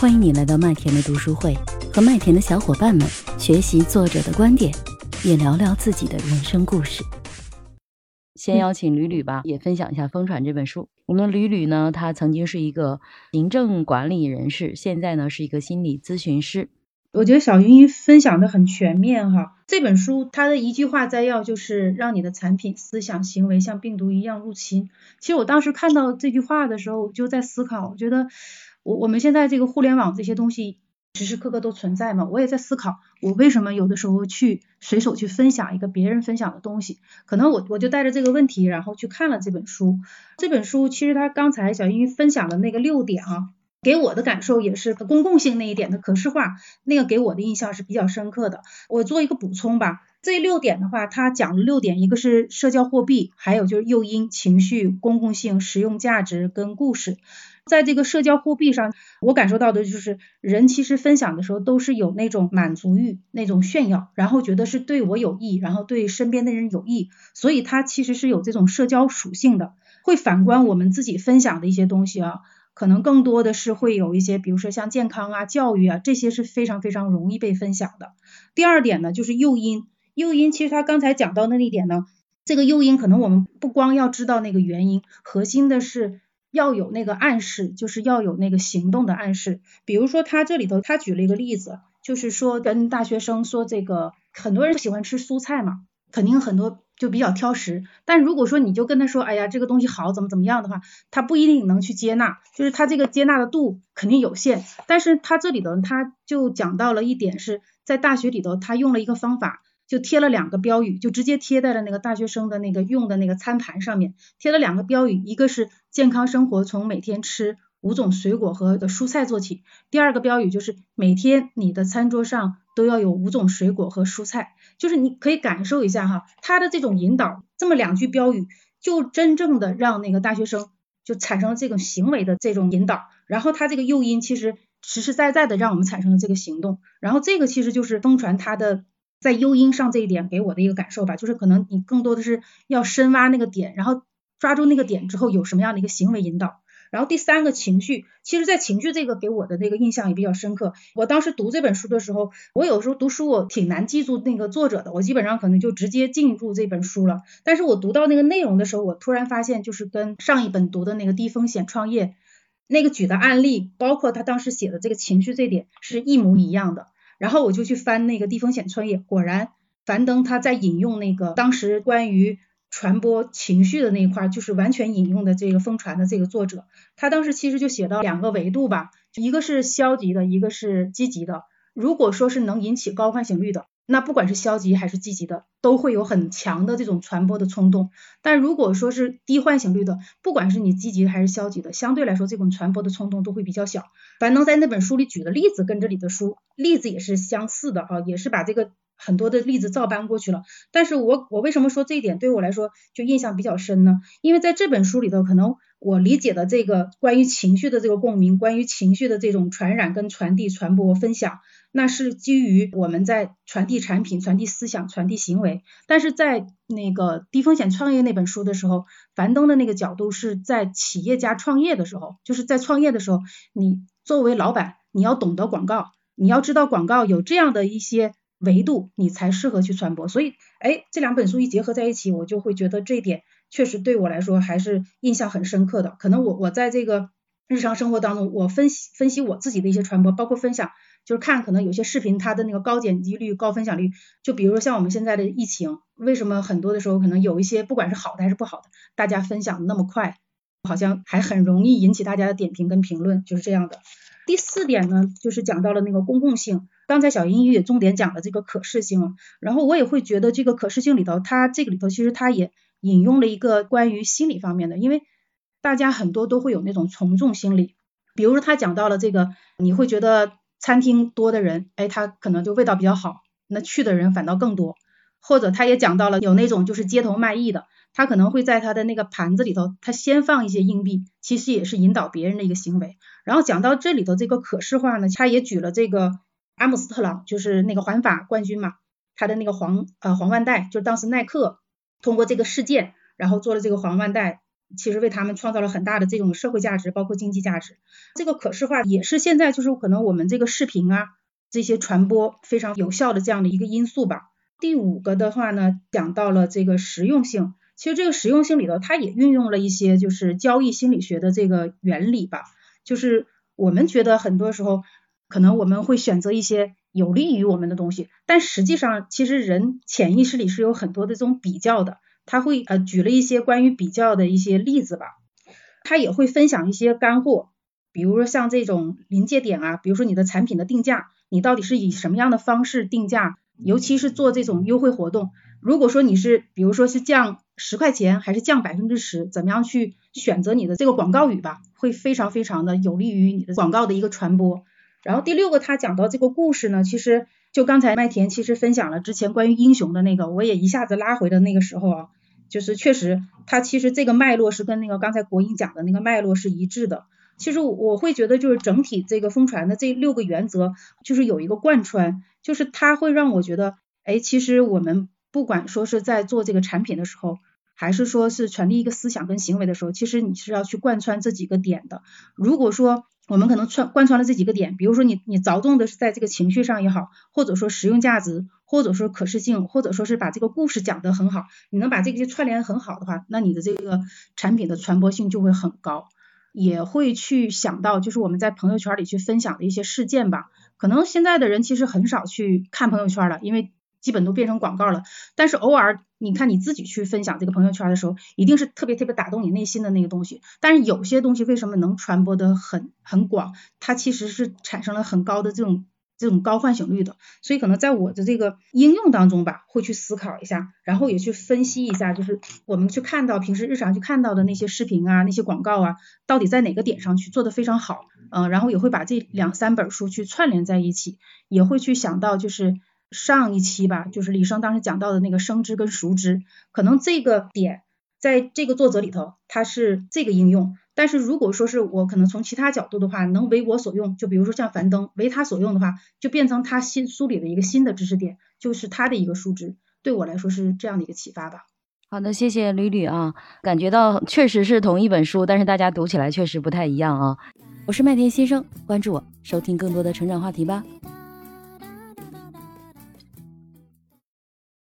欢迎你来到麦田的读书会，和麦田的小伙伴们学习作者的观点，也聊聊自己的人生故事。先邀请吕吕吧，也分享一下《疯传》这本书。我们吕吕呢，他曾经是一个行政管理人士，现在呢是一个心理咨询师。我觉得小云云分享的很全面哈。这本书它的一句话摘要就是让你的产品、思想、行为像病毒一样入侵。其实我当时看到这句话的时候，我就在思考，我觉得我我们现在这个互联网这些东西时时刻刻都存在嘛。我也在思考，我为什么有的时候去随手去分享一个别人分享的东西？可能我我就带着这个问题，然后去看了这本书。这本书其实它刚才小云云分享的那个六点啊。给我的感受也是公共性那一点的可视化，那个给我的印象是比较深刻的。我做一个补充吧，这六点的话，它讲了六点，一个是社交货币，还有就是诱因、情绪、公共性、实用价值跟故事。在这个社交货币上，我感受到的就是人其实分享的时候都是有那种满足欲、那种炫耀，然后觉得是对我有益，然后对身边的人有益，所以它其实是有这种社交属性的。会反观我们自己分享的一些东西啊。可能更多的是会有一些，比如说像健康啊、教育啊，这些是非常非常容易被分享的。第二点呢，就是诱因，诱因其实他刚才讲到的那一点呢，这个诱因可能我们不光要知道那个原因，核心的是要有那个暗示，就是要有那个行动的暗示。比如说他这里头他举了一个例子，就是说跟大学生说这个，很多人喜欢吃蔬菜嘛，肯定很多。就比较挑食，但如果说你就跟他说，哎呀，这个东西好，怎么怎么样的话，他不一定能去接纳，就是他这个接纳的度肯定有限。但是他这里头他就讲到了一点，是在大学里头他用了一个方法，就贴了两个标语，就直接贴在了那个大学生的那个用的那个餐盘上面，贴了两个标语，一个是健康生活从每天吃五种水果和蔬菜做起，第二个标语就是每天你的餐桌上都要有五种水果和蔬菜。就是你可以感受一下哈，他的这种引导，这么两句标语，就真正的让那个大学生就产生了这种行为的这种引导，然后他这个诱因其实实实在在的让我们产生了这个行动，然后这个其实就是疯传他的在优因上这一点给我的一个感受吧，就是可能你更多的是要深挖那个点，然后抓住那个点之后有什么样的一个行为引导。然后第三个情绪，其实，在情绪这个给我的那个印象也比较深刻。我当时读这本书的时候，我有时候读书我挺难记住那个作者的，我基本上可能就直接进入这本书了。但是我读到那个内容的时候，我突然发现，就是跟上一本读的那个低风险创业那个举的案例，包括他当时写的这个情绪这点是一模一样的。然后我就去翻那个低风险创业，果然樊登他在引用那个当时关于。传播情绪的那一块，就是完全引用的这个疯传的这个作者，他当时其实就写到两个维度吧，一个是消极的，一个是积极的。如果说是能引起高唤醒率的，那不管是消极还是积极的，都会有很强的这种传播的冲动。但如果说是低唤醒率的，不管是你积极还是消极的，相对来说这种传播的冲动都会比较小。樊登在那本书里举的例子跟这里的书例子也是相似的啊，也是把这个。很多的例子照搬过去了，但是我我为什么说这一点对我来说就印象比较深呢？因为在这本书里头，可能我理解的这个关于情绪的这个共鸣，关于情绪的这种传染跟传递、传播、分享，那是基于我们在传递产品、传递思想、传递行为。但是在那个低风险创业那本书的时候，樊登的那个角度是在企业家创业的时候，就是在创业的时候，你作为老板，你要懂得广告，你要知道广告有这样的一些。维度你才适合去传播，所以哎，这两本书一结合在一起，我就会觉得这一点确实对我来说还是印象很深刻的。可能我我在这个日常生活当中，我分析分析我自己的一些传播，包括分享，就是看可能有些视频它的那个高点击率、高分享率，就比如说像我们现在的疫情，为什么很多的时候可能有一些不管是好的还是不好的，大家分享的那么快，好像还很容易引起大家的点评跟评论，就是这样的。第四点呢，就是讲到了那个公共性。刚才小英语也重点讲了这个可视性，然后我也会觉得这个可视性里头，它这个里头其实它也引用了一个关于心理方面的，因为大家很多都会有那种从众心理，比如说他讲到了这个，你会觉得餐厅多的人，哎，他可能就味道比较好，那去的人反倒更多，或者他也讲到了有那种就是街头卖艺的，他可能会在他的那个盘子里头，他先放一些硬币，其实也是引导别人的一个行为。然后讲到这里头这个可视化呢，他也举了这个。阿姆斯特朗就是那个环法冠军嘛，他的那个黄呃黄腕带，就是当时耐克通过这个事件，然后做了这个黄腕带，其实为他们创造了很大的这种社会价值，包括经济价值。这个可视化也是现在就是可能我们这个视频啊这些传播非常有效的这样的一个因素吧。第五个的话呢，讲到了这个实用性。其实这个实用性里头，它也运用了一些就是交易心理学的这个原理吧。就是我们觉得很多时候，可能我们会选择一些有利于我们的东西，但实际上其实人潜意识里是有很多的这种比较的。他会呃举了一些关于比较的一些例子吧，他也会分享一些干货，比如说像这种临界点啊，比如说你的产品的定价，你到底是以什么样的方式定价，尤其是做这种优惠活动，如果说你是比如说是降十块钱还是降百分之十，怎么样去选择你的这个广告语吧，会非常非常的有利于你的广告的一个传播。然后第六个他讲到这个故事呢，其实就刚才麦田其实分享了之前关于英雄的那个，我也一下子拉回的那个时候啊。就是确实，它其实这个脉络是跟那个刚才国英讲的那个脉络是一致的。其实我会觉得，就是整体这个疯传的这六个原则，就是有一个贯穿，就是它会让我觉得，哎，其实我们不管说是在做这个产品的时候，还是说是传递一个思想跟行为的时候，其实你是要去贯穿这几个点的。如果说我们可能穿贯穿了这几个点，比如说你你着重的是在这个情绪上也好，或者说实用价值，或者说可视性，或者说是把这个故事讲得很好，你能把这些串联很好的话，那你的这个产品的传播性就会很高，也会去想到就是我们在朋友圈里去分享的一些事件吧。可能现在的人其实很少去看朋友圈了，因为。基本都变成广告了，但是偶尔你看你自己去分享这个朋友圈的时候，一定是特别特别打动你内心的那个东西。但是有些东西为什么能传播的很很广？它其实是产生了很高的这种这种高唤醒率的。所以可能在我的这个应用当中吧，会去思考一下，然后也去分析一下，就是我们去看到平时日常去看到的那些视频啊、那些广告啊，到底在哪个点上去做的非常好？嗯，然后也会把这两三本书去串联在一起，也会去想到就是。上一期吧，就是李生当时讲到的那个生知跟熟知，可能这个点在这个作者里头，它是这个应用。但是如果说是我可能从其他角度的话，能为我所用，就比如说像樊登为他所用的话，就变成他新书里的一个新的知识点，就是他的一个数值，对我来说是这样的一个启发吧。好的，谢谢吕吕啊，感觉到确实是同一本书，但是大家读起来确实不太一样啊。我是麦田先生，关注我，收听更多的成长话题吧。